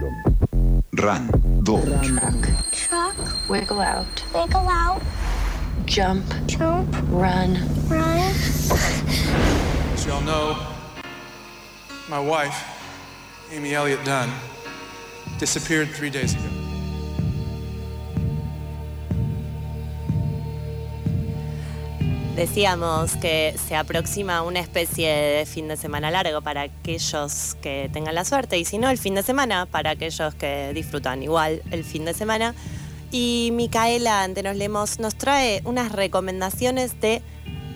Run. Dog. Truck. Truck. Wiggle out. Wiggle out. Jump. Jump. Run. Run. As y'all know, my wife, Amy Elliott Dunn, disappeared three days ago. Decíamos que se aproxima una especie de fin de semana largo para aquellos que tengan la suerte y si no el fin de semana para aquellos que disfrutan igual el fin de semana. Y Micaela Antenos Lemos nos trae unas recomendaciones de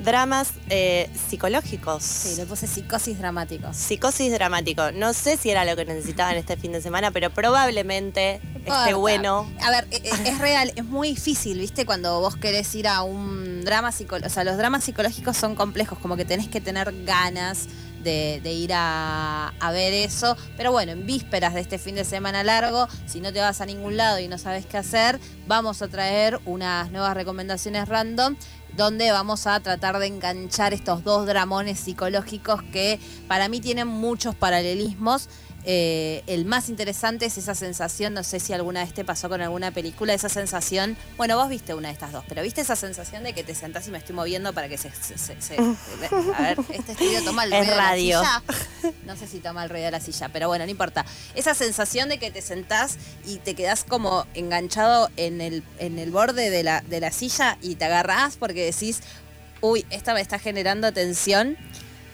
dramas eh, psicológicos. Sí, le puse psicosis dramáticos. Psicosis dramático. No sé si era lo que necesitaban este fin de semana, pero probablemente esté bueno. A ver, e- e- es real, es muy difícil, ¿viste? Cuando vos querés ir a un drama psicológico. O sea, los dramas psicológicos son complejos, como que tenés que tener ganas de, de ir a, a ver eso. Pero bueno, en vísperas de este fin de semana largo, si no te vas a ningún lado y no sabes qué hacer, vamos a traer unas nuevas recomendaciones random donde vamos a tratar de enganchar estos dos dramones psicológicos que para mí tienen muchos paralelismos. Eh, el más interesante es esa sensación, no sé si alguna vez te pasó con alguna película, esa sensación, bueno, vos viste una de estas dos, pero viste esa sensación de que te sentás y me estoy moviendo para que se... se- se- se- a ver, este estudio toma el Es ruido de radio. la silla. No sé si toma el ruido de la silla, pero bueno, no importa. Esa sensación de que te sentás y te quedás como enganchado en el, en el borde de la, de la silla y te agarrás porque decís, uy, esta me está generando tensión.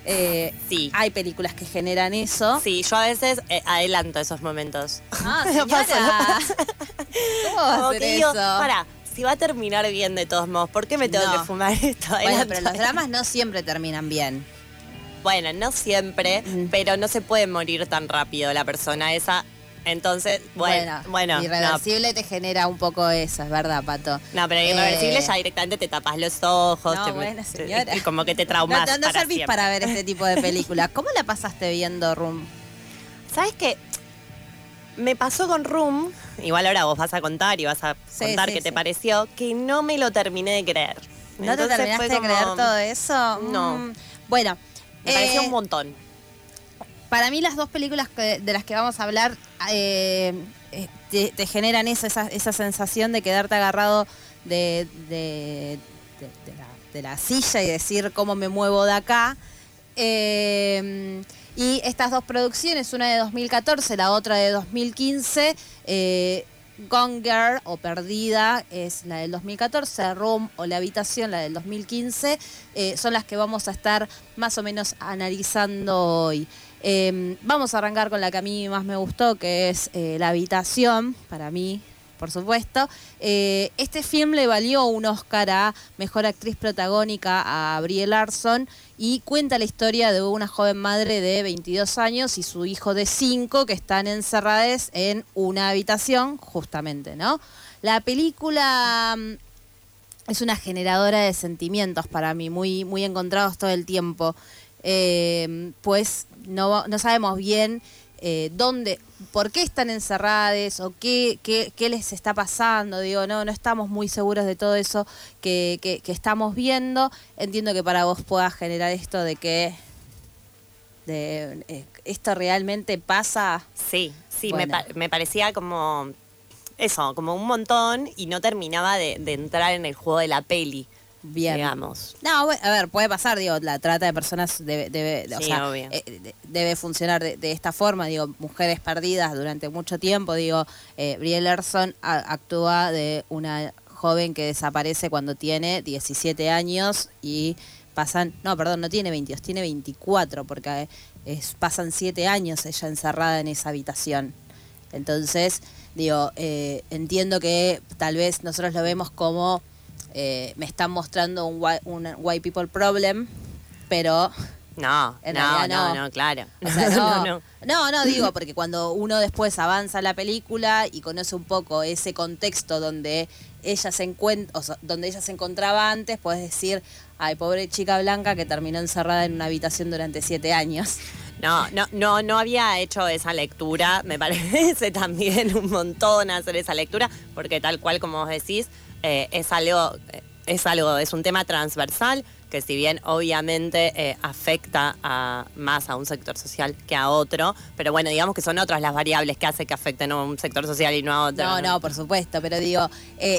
Eh, Sí. Hay películas que generan eso. Sí, yo a veces eh, adelanto esos momentos. Ah, No pasa. ¿Cómo va a Como hacer eso? para, si va a terminar bien de todos modos, ¿por qué me tengo No. que fumar esto? Bueno, pero los dramas no siempre terminan bien. Bueno, no siempre, Mm. pero no se puede morir tan rápido la persona esa. Entonces, bueno, bueno, no, irreversible te genera un poco eso, es verdad, Pato. no, pero irreversible Eh, ya directamente te tapas los ojos, No, te- bueno, te- señora. y como que te traumas no, no para servís siempre. para ver este tipo de películas. ¿Cómo la pasaste viendo Room? ¿Sabes qué? Me pasó con Room, igual ahora vos vas a contar y vas a Sí, contar sí, qué te pareció, que no me lo terminé de creer. ¿No Entonces te terminaste de como- creer todo eso? No. Mm, Bueno, Me pareció eh, un montón. para mí las dos películas que- de las que vamos a hablar eh, eh, te, generan esa, esa sensación de quedarte agarrado de, de- la, silla y decir cómo me muevo de acá. Eh, y estas dos producciones, una de 2014, la otra de 2015, eh, Gone Girl o Perdida es la del 2014, Room o La Habitación, la del 2015, eh, son las que vamos a estar más o menos analizando hoy. Eh, vamos a arrancar con la que a mí más me gustó, que es eh, La Habitación, para mí, por supuesto. Eh, este film le valió un Oscar a Mejor Actriz Protagónica a Brie Larson y cuenta la historia de una joven madre de 22 años y su hijo de 5 que están encerrados en una habitación, justamente, ¿no? La película mm, es una generadora de sentimientos para mí, muy, muy encontrados todo el tiempo. Eh, pues no, no sabemos bien eh, dónde, por qué están encerradas o qué, qué, qué les está pasando. Digo, no, no estamos muy seguros de todo eso que, que- que estamos viendo. Entiendo que para vos pueda generar esto de que de, eh, esto realmente pasa. Sí, sí, me, pa- me parecía como eso, como un montón y no terminaba de, de entrar en el juego de la peli, Bien. digamos. No, a ver, puede pasar, digo, la trata de personas debe, debe, o Sí, sea, obvio. eh, de- debe funcionar de, de esta forma, digo, mujeres perdidas durante mucho tiempo, digo, eh, Brie Larson a- actúa de una joven que desaparece cuando tiene 17 años y pasan, no, perdón, no tiene 22, tiene 24, porque eh, es, pasan 7 años ella encerrada en esa habitación. Entonces, digo, eh, entiendo que tal vez nosotros lo vemos como eh, me están mostrando un, whi- un white people problem, pero No, En no, no, no. no, claro. o sea, no, no. no, no, digo, porque cuando uno después avanza la película y conoce un poco ese contexto donde ella se encuentra, o sea, donde ella se encontraba antes, puedes decir, ay, pobre chica blanca que terminó encerrada en una habitación durante siete años. No, no, no, no había hecho esa lectura. Me parece también un montón hacer esa lectura, porque tal cual como vos decís, eh, es algo, eh, es algo, es un tema transversal que si bien obviamente eh, afecta a, más a un sector social que a otro, pero bueno, digamos que son otras las variables que hace que afecten a un sector social y no a otro. No, no, por supuesto, pero digo,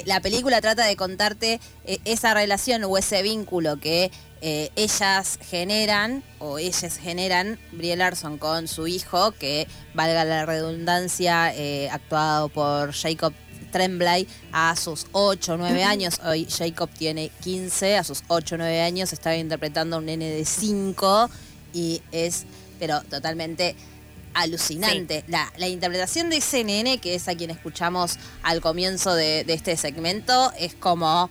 la película trata de contarte esa relación o ese vínculo que ellas generan, o ellas generan, Brie Larson con su hijo, que valga la redundancia, actuado por Jacob Tremblay a sus 8 o 9 años. Hoy Jacob tiene 15, a sus 8 o 9 años estaba interpretando a un nene de 5 y es, pero totalmente alucinante. La, la interpretación de ese nene, que es a quien escuchamos al comienzo de, de este segmento, es como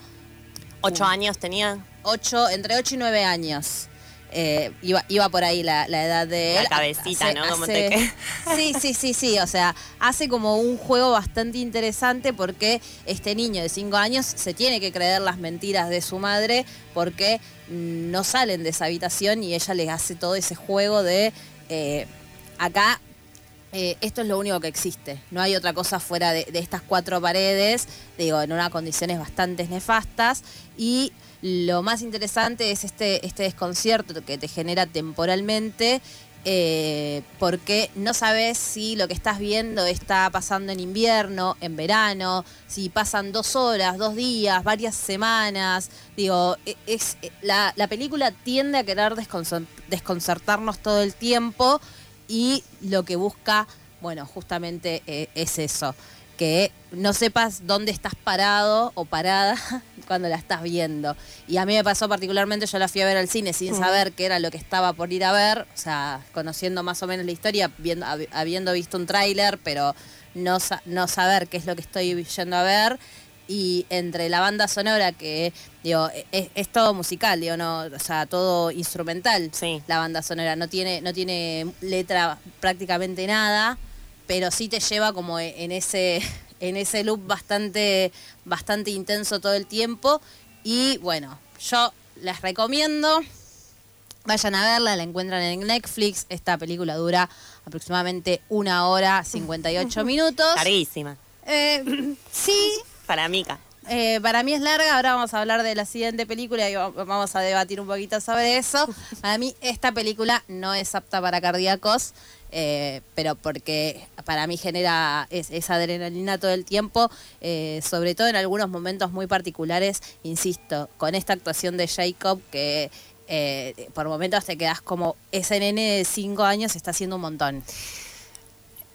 ¿Ocho años tenía? 8, entre 8 y 9 años. Eh, iba, iba por ahí la, la edad de La él. cabecita, ¿no? Como te queda. Sí, sí, sí, sí. O sea, hace como un juego bastante interesante porque este niño de 5 años se tiene que creer las mentiras de su madre porque no salen de esa habitación y ella les hace todo ese juego de eh, acá eh, esto es lo único que existe. No hay otra cosa fuera de, de estas cuatro paredes, digo, en unas condiciones bastante nefastas. Y lo más interesante es este, este desconcierto que te genera temporalmente. eh, porque no sabes si lo que estás viendo está pasando en invierno, en verano, si pasan dos horas, dos días, varias semanas. Digo, e- es, la, la película tiende a querer desconcert- desconcertarnos todo el tiempo y lo que busca, bueno, justamente eh, es eso, que no sepas dónde estás parado o parada cuando la estás viendo. Y a mí me pasó particularmente, yo la fui a ver al cine sin saber qué era lo que estaba por ir a ver, o sea, conociendo más o menos la historia, viendo, hab- habiendo visto un tráiler, pero no, no saber qué es lo que estoy yendo a ver. Y entre la banda sonora, que digo, es, es todo musical, digo, no, o sea, todo instrumental Sí. la banda sonora. No tiene, no tiene letra prácticamente nada, pero sí te lleva como e- en ese, en ese loop bastante, bastante intenso todo el tiempo. Y bueno, yo les recomiendo. Vayan a verla, la encuentran en Netflix. Esta película dura aproximadamente una hora 58 minutos. Larguísima. Eh, sí, Para Mica. Eh, para mí es larga, ahora vamos a hablar de la siguiente película y va- vamos a debatir un poquito sobre eso. Para mí esta película no es apta para cardíacos, eh, pero porque para mí genera es- esa adrenalina todo el tiempo, eh, sobre todo en algunos momentos muy particulares, insisto, con esta actuación de Jacob que... eh, por momentos te quedas como ese nene de 5 años está haciendo un montón.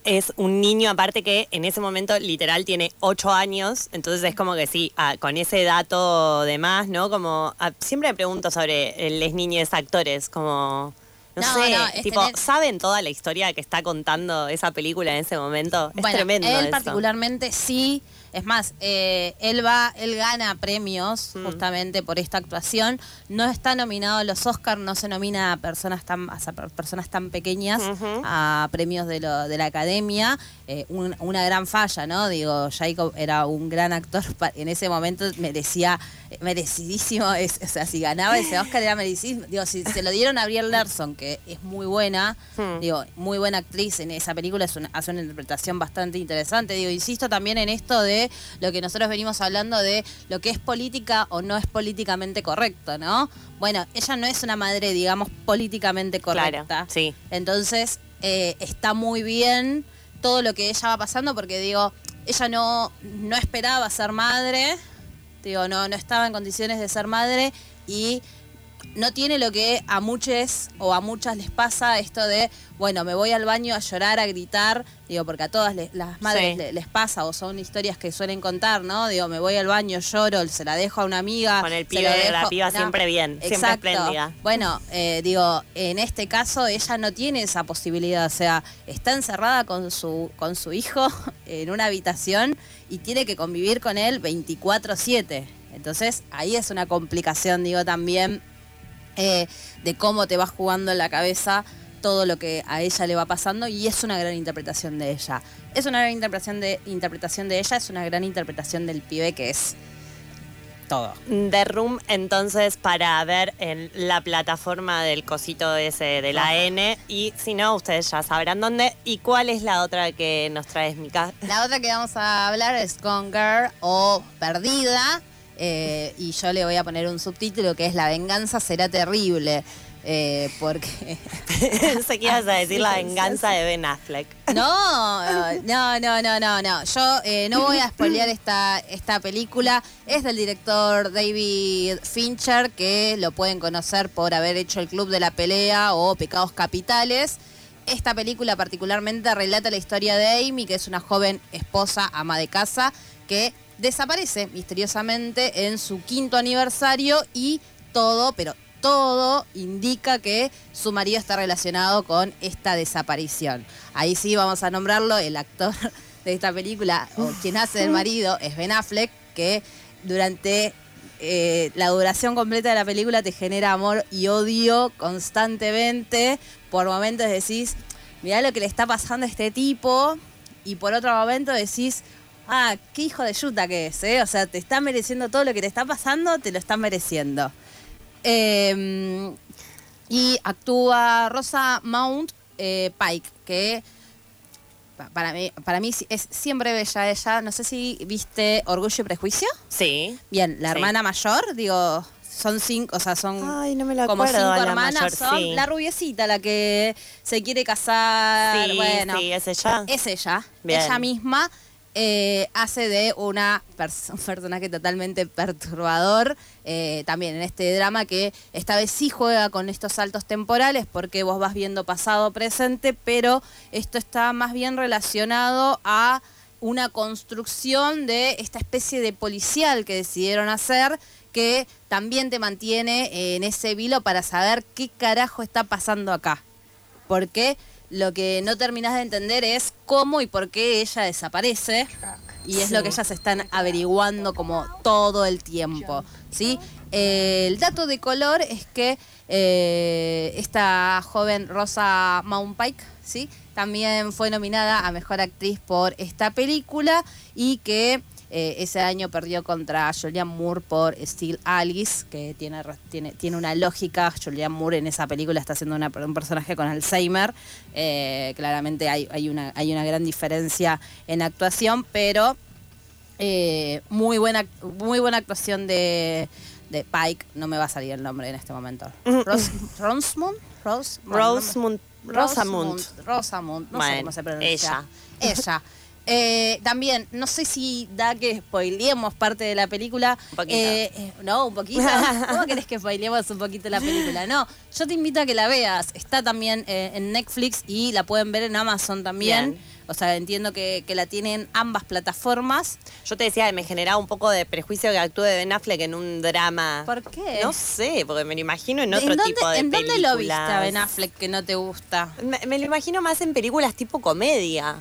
Es un niño, aparte que en ese momento literal tiene ocho años, entonces es como que sí, ah, con ese dato de más, ¿no? Como ah, siempre me pregunto sobre los niños actores, como no, No, sé, no, es tipo, tener- ¿saben toda la historia que está contando esa película en ese momento? Es bueno, tremendo. él eso. particularmente sí. Es más, eh, él va, él gana premios Mm. justamente por esta actuación. No está nominado a los Oscars, no se nomina a personas tan, a per- personas tan pequeñas a premios de, lo, de la academia. Eh, un- una gran falla, ¿no? Digo, Jacob era un gran actor. En ese momento merecía, merecidísimo. es- o sea, si ganaba ese Oscar era merecidísimo. Digo, si se lo dieron a Brielle Larson, que es muy buena, Hmm. digo, muy buena actriz en esa película, es una- hace una interpretación bastante interesante. Digo, insisto también en esto de lo que nosotros venimos hablando de lo que es política o no es políticamente correcto, ¿no? Bueno, ella no es una madre, digamos, políticamente correcta. Claro, sí. Entonces, eh, está muy bien todo lo que ella va pasando, porque digo, ella no, no esperaba ser madre, digo, no, no estaba en condiciones de ser madre y no tiene lo que a muchos o a muchas les pasa esto de, bueno, me voy al baño a llorar, a gritar, digo, porque a todas les- las madres Sí. les pasa o son historias que suelen contar, ¿no? Digo, me voy al baño, lloro, se la dejo a una amiga. Con el pibe, lo la piba siempre bien, siempre Exacto. espléndida. Bueno, eh, digo, en este caso ella no tiene esa posibilidad, o sea, está encerrada con su, con su hijo en una habitación y tiene que convivir con él 24/7. Entonces ahí es una complicación, digo, también eh, de cómo te vas jugando en la cabeza todo lo que a ella le va pasando y es una gran interpretación de ella. Es una gran interpretación de, interpretación de ella, es una gran interpretación del pibe que es todo. The Room, entonces, para ver en la plataforma del cosito ese de la N. Y si no, ustedes ya sabrán dónde. ¿Y cuál es la otra que nos traes, Mica? La otra que vamos a hablar es Gone Girl o Perdida. Eh, y yo le voy a poner un subtítulo que es La venganza será terrible. eh, porque Pensé que ibas a decir la venganza de Ben Affleck. no, no, no, no, no, no. Yo eh, no voy a spoilear esta, esta película. Es del director David Fincher, que lo pueden conocer por haber hecho El Club de la Pelea o Pecados Capitales. Esta película particularmente relata la historia de Amy, que es una joven esposa, ama de casa, que desaparece misteriosamente en su quinto aniversario y todo, pero todo indica que su marido está relacionado con esta desaparición. Ahí sí vamos a nombrarlo, el actor de esta película, o quien hace del marido, es Ben Affleck, que durante eh, la duración completa de la película te genera amor y odio constantemente. Por momentos decís, mirá lo que le está pasando a este tipo, y por otro momento decís, ah, qué hijo de yuta que es, ¿eh? O sea, te está mereciendo todo lo que te está pasando, te lo está mereciendo. Eh, y actúa Rosa Mount eh, Pike, que pa- para mí, para mí es siempre bella ella. No sé si viste Orgullo y Prejuicio. Sí. Bien, la Sí. hermana mayor, digo, son cinco, o sea, son Ay, no me lo como cinco la hermanas. mayor, son sí. la rubiecita, la que se quiere casar. Sí, bueno, sí, es ella. es ella, Bien. ella misma. Eh, hace de una pers- un personaje totalmente perturbador, eh, también en este drama que esta vez sí juega con estos saltos temporales porque vos vas viendo pasado, presente, pero esto está más bien relacionado a una construcción de esta especie de policial que decidieron hacer que también te mantiene en ese vilo para saber qué carajo está pasando acá. Porque lo que no terminas de entender es cómo y por qué ella desaparece y es lo que ellas están averiguando como todo el tiempo, ¿sí? Eh, el dato de color es que eh, esta joven Rosa Mount Pike, ¿sí? También fue nominada a Mejor Actriz por esta película y que eh, ese año perdió contra Julianne Moore por Steel Alice, que tiene, tiene, tiene una lógica. Julianne Moore en esa película está haciendo una- un personaje con Alzheimer. Eh, claramente hay, hay, una, hay una gran diferencia en actuación, pero eh, muy, buena, muy buena actuación de, de Pike. No me va a salir el nombre en este momento. Ros, Rosamund? Ros, Rosamund. Rosamund. Rosamund, no sé cómo se pronuncia. ella. Ella. Eh, también, no sé si da que spoileemos parte de la película. Un poquito. Eh, eh, no, un poquito. ¿Cómo querés que spoileemos un poquito la película? No, yo te invito a que la veas. Está también eh, en Netflix y la pueden ver en Amazon también. Bien. O sea, entiendo que, que la tienen ambas plataformas. Yo te decía que me generaba un poco de prejuicio que actúe Ben Affleck en un drama. ¿Por qué? No sé, porque me lo imagino en otro ¿En dónde, tipo de ¿en películas. dónde lo viste a Ben Affleck que no te gusta? Me, me lo imagino más en películas tipo comedia.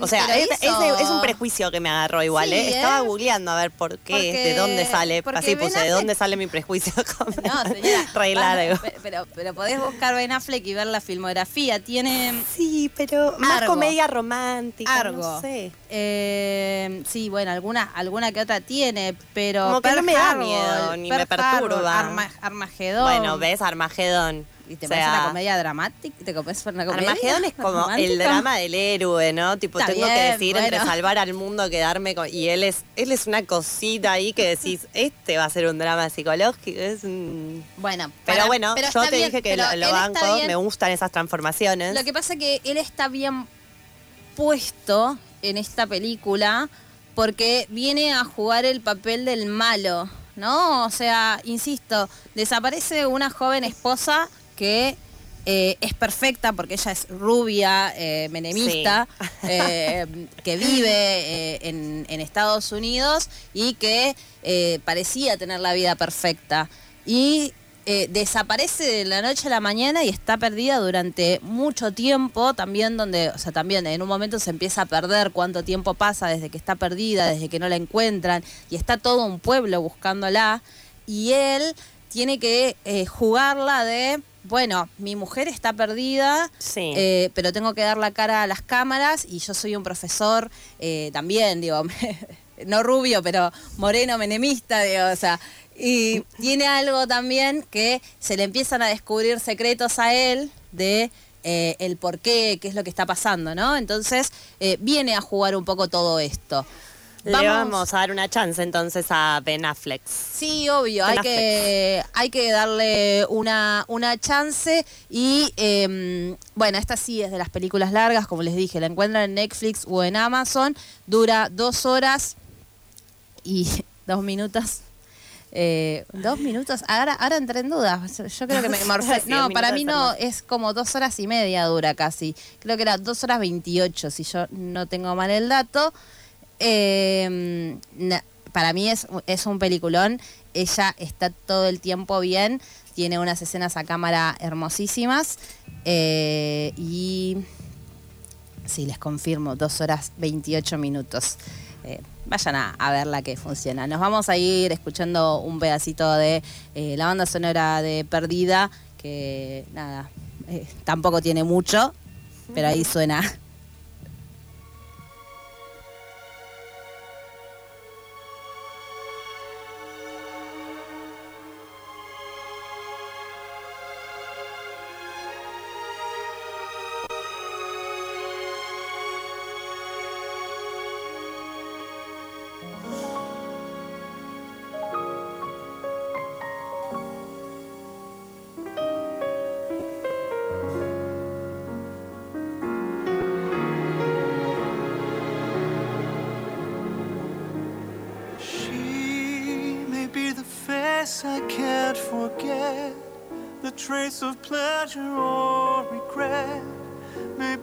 O sea, Pero es, hizo- es- es un prejuicio que me agarró igual, Sí, ¿eh? ¿eh? Estaba googleando a ver por qué, Porque- de dónde sale. Así puse, ¿de dónde sale mi prejuicio? No, señora. Re va, largo. pe- Pero, pero podés buscar Ben Affleck y ver la filmografía. Tiene Sí, pero más comedia romántica, Argo. no sé. Eh, sí, bueno, alguna, alguna que otra tiene, pero. Como que no me da miedo, ni Pearl me perturba. Arma- Armagedón. Bueno, ves Armagedón. ¿Y te O parece sea, una comedia dramática? ¿Te parece una comedia? Armagedón es como el drama del héroe, ¿no? Tipo, Está tengo que decidir entre salvar al mundo, quedarme con... Y él es, él es una cosita ahí que decís, este va a ser un drama psicológico, es un... Bueno, Pero para- bueno, pero yo te bien, dije que lo, lo banco, me gustan esas transformaciones. Lo que pasa es que él está bien puesto en esta película porque viene a jugar el papel del malo, ¿no? O sea, insisto, desaparece una joven esposa que eh, es perfecta porque ella es rubia, eh, menemista, eh, que vive en, en Estados Unidos y que parecía tener la vida perfecta. Y desaparece de la noche a la mañana y está perdida durante mucho tiempo, también donde, o sea, también en un momento se empieza a perder cuánto tiempo pasa desde que está perdida, desde que no la encuentran, y está todo un pueblo buscándola, y él tiene que jugarla de, bueno, mi mujer está perdida, Sí. eh, pero tengo que dar la cara a las cámaras y yo soy un profesor eh, también, digo, no rubio, pero moreno, menemista, digo, o sea, y tiene algo también que se le empiezan a descubrir secretos a él de eh, el por qué, qué es lo que está pasando, ¿no? Entonces viene a jugar un poco todo esto. Le Vamos- vamos a dar una chance entonces a Ben Affleck. Sí, obvio, hay que, hay que darle una, una chance y eh, bueno, esta sí es de las películas largas, como les dije, la encuentran en Netflix o en Amazon, dura dos horas y dos minutos. Eh, dos minutos, ahora, ahora entré en duda, yo creo que me morfé. No, para mí no, es como dos horas y media dura casi, creo que era dos horas veintiocho, si yo no tengo mal el dato. Na- para mí es, es un peliculón. Ella está todo el tiempo bien. Tiene unas escenas a cámara hermosísimas. Eh, y sí, les confirmo, dos horas 28 minutos. Eh, vayan a, a ver la que funciona. Nos vamos a ir escuchando un pedacito de eh, la banda sonora de Perdida, que nada, tampoco tiene mucho, pero ahí suena I can't forget, the trace of pleasure or regret,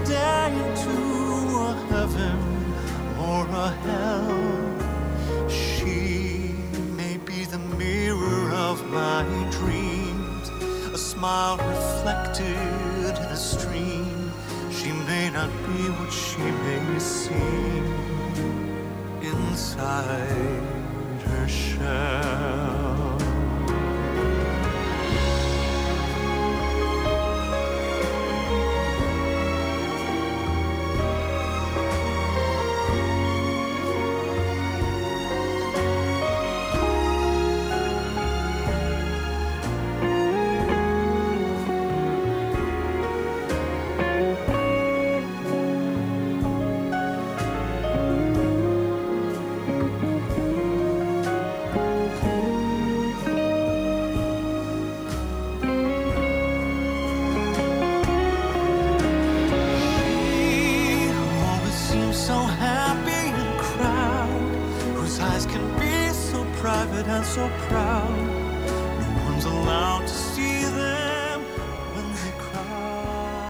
Each into a heaven or a hell. She may be the mirror of my dreams, a smile reflected in a stream. She may not be what she may seem inside her shell.